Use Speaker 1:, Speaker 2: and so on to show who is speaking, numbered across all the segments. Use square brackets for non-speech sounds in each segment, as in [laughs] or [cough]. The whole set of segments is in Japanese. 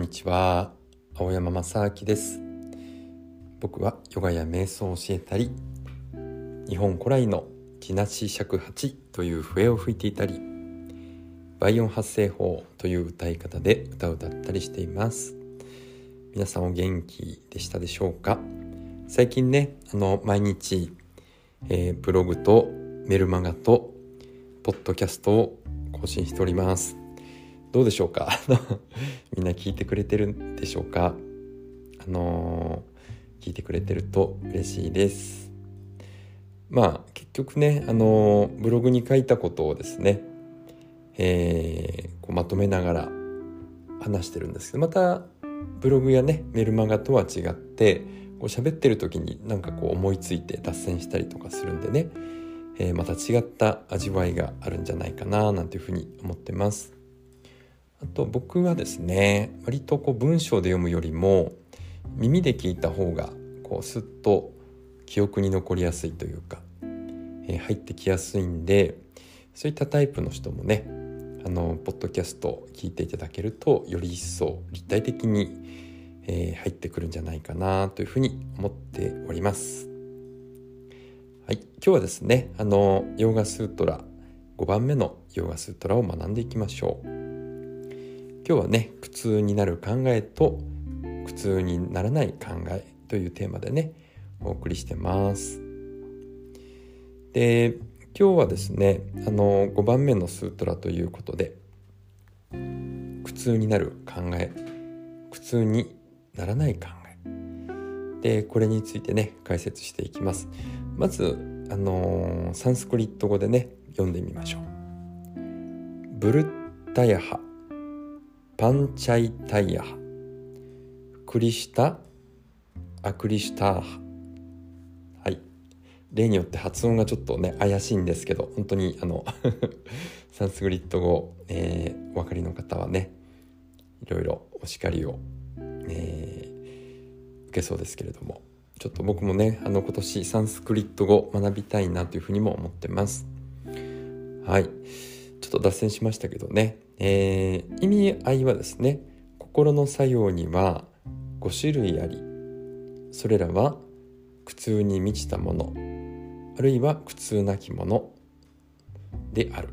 Speaker 1: んにちは。青山正明です。僕はヨガや瞑想を教えたり日本古来の木梨尺八という笛を吹いていたり倍音発声法という歌い方で歌を歌ったりしています。皆さんお元気でしたでしょうか？最近ねあの毎日、えー、ブログとメルマガとポッドキャストを更新しております。どうでしょうか？[laughs] みんな聞いてくれてるんでしょうか？あのー、聞いてくれてると嬉しいです。まあ結局ねあのー、ブログに書いたことをですね、えー、こうまとめながら話してるんですけどまたブログやねメルマガとは違ってこう喋ってる時になんかこう思いついて脱線したりとかするんでね、えー、また違った味わいがあるんじゃないかななんていうふうに思ってます。あと僕はですね割とこう文章で読むよりも耳で聞いた方がこうスッと記憶に残りやすいというか、えー、入ってきやすいんでそういったタイプの人もねあのポッドキャスト聞いていただけるとより一層立体的に、えー、入ってくるんじゃないかなというふうに思っております。はい、今日はですねあのヨーガスートラ5番目のヨーガスートラを学んでいきましょう。今日はね苦痛になる考えと苦痛にならない考えというテーマでねお送りしてます。で今日はですねあの5番目のスートラということで苦痛になる考え苦痛にならない考え。でこれについてね解説していきます。まずあのサンスクリット語でね読んでみましょう。ブルッタヤハ。パンチャイタイヤクリシタ？アクリシタハ。はい。例によって発音がちょっとね怪しいんですけど本当にあの [laughs] サンスクリット語、えー、お分かりの方はねいろいろお叱りを、えー、受けそうですけれども。ちょっと僕もねあの今年サンスクリット語学びたいなというふうにも思ってます。はい。ょっと脱線しましたけどね。えー、意味合いはですね心の作用には5種類あり。それらは苦痛に満ちたものあるいは苦痛なきものである、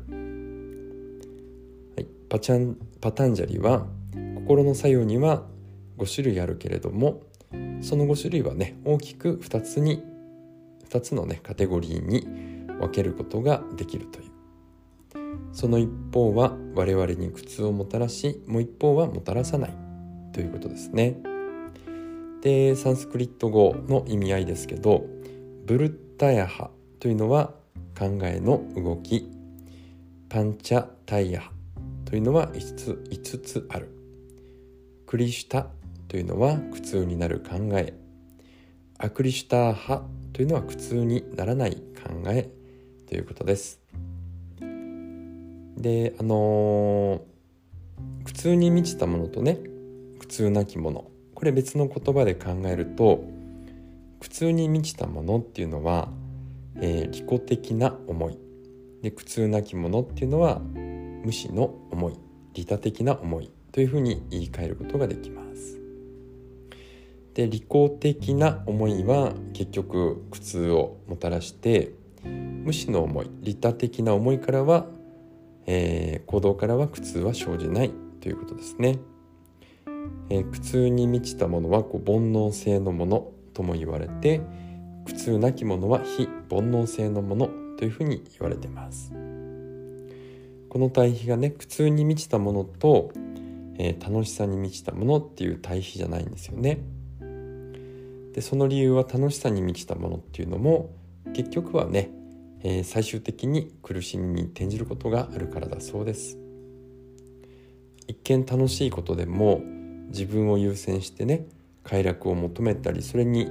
Speaker 1: はい、パチャンパタンジャリは心の作用には5種類あるけれどもその5種類はね大きく2つに2つのねカテゴリーに分けることができるという。その一方は我々に苦痛をもたらしもう一方はもたらさない。ということですね。でサンスクリット語の意味合いですけどブルッタヤハというのは考えの動き。パンチャタイヤハというのは5つ ,5 つある。クリシュタというのは苦痛になる考え。アクリシュターハというのは苦痛にならない考え。ということです。であのー、苦痛に満ちたものとね苦痛なきもの。これ別の言葉で考えると苦痛に満ちたものっていうのは、えー、利己的な思い。で苦痛なきものっていうのは無視の思い。利他的な思い。というふうに言い換えることができます。で利己的な思いは結局苦痛をもたらして無視の思い。利他的な思いからはえー、行動からは苦痛は生じないということですね。えー、苦痛に満ちたものはこう煩悩性のものとも言われて苦痛なきものは非煩悩性のものというふうに言われてます。この対比がね苦痛に満ちたものと、えー、楽しさに満ちたものっていう対比じゃないんですよね。でその理由は楽しさに満ちたものっていうのも結局はねえー、最終的に苦しみに転じることがあるからだそうです。一見楽しいことでも自分を優先してね快楽を求めたりそれに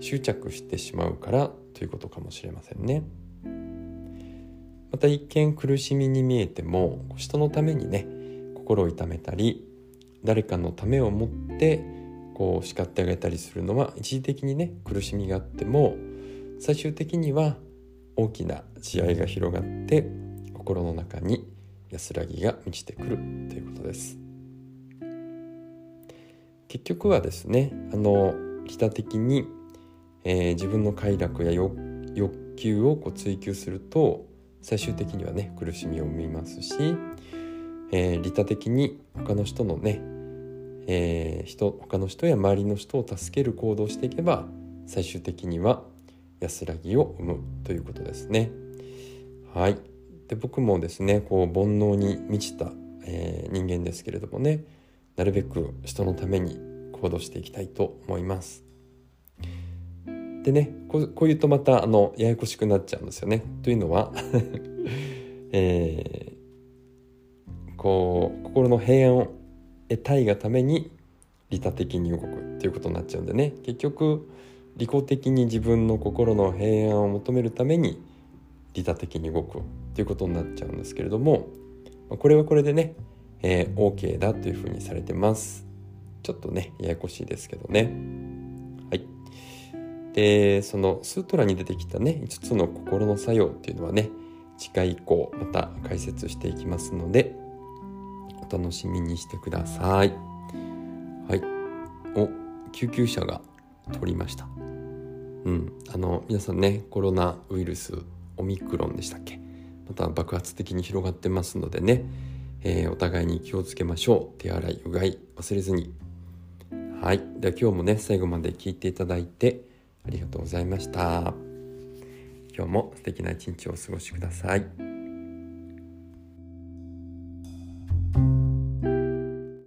Speaker 1: 執着してしまうからということかもしれませんね。また一見苦しみに見えても人のためにね心を痛めたり誰かのためを思ってこう叱ってあげたりするのは一時的にね苦しみがあっても最終的には大きな慈愛が広がって心の中に安らぎが満ちてくるということです。結局はですねあの利他的に、えー、自分の快楽や欲求をこう追求すると最終的にはね苦しみを生みますし、えー、利他的に他の人のね、えー、人他の人や周りの人を助ける行動をしていけば最終的には安らぎを生むということですね。はい、で僕もですねこう煩悩に満ちた、えー、人間ですけれどもねなるべく人のために行動していきたいと思います。でねこうこう言うとまたあのややこしくなっちゃうんですよね。というのは [laughs] えー、こう心の平安を得たいがために利他的に動くっていうことになっちゃうんでね結局利己的に自分の心の平安を求めるために利他的に動くっていうことになっちゃうんですけれどもこれはこれでね、えー、OK だというふうにされてます。ちょっとねややこしいですけどね。はい。でそのスートラに出てきたね5つの心の作用っていうのはね次回以降また解説していきますのでお楽しみにしてください。はい。お救急車が。通りました。うん、あの皆さんねコロナウイルスオミクロンでしたっけ？また爆発的に広がってますのでね、えー、お互いに気をつけましょう。手洗いうがい忘れずに。はい。では今日もね最後まで聞いていただいてありがとうございました。今日も素敵な一日をお過ごしください。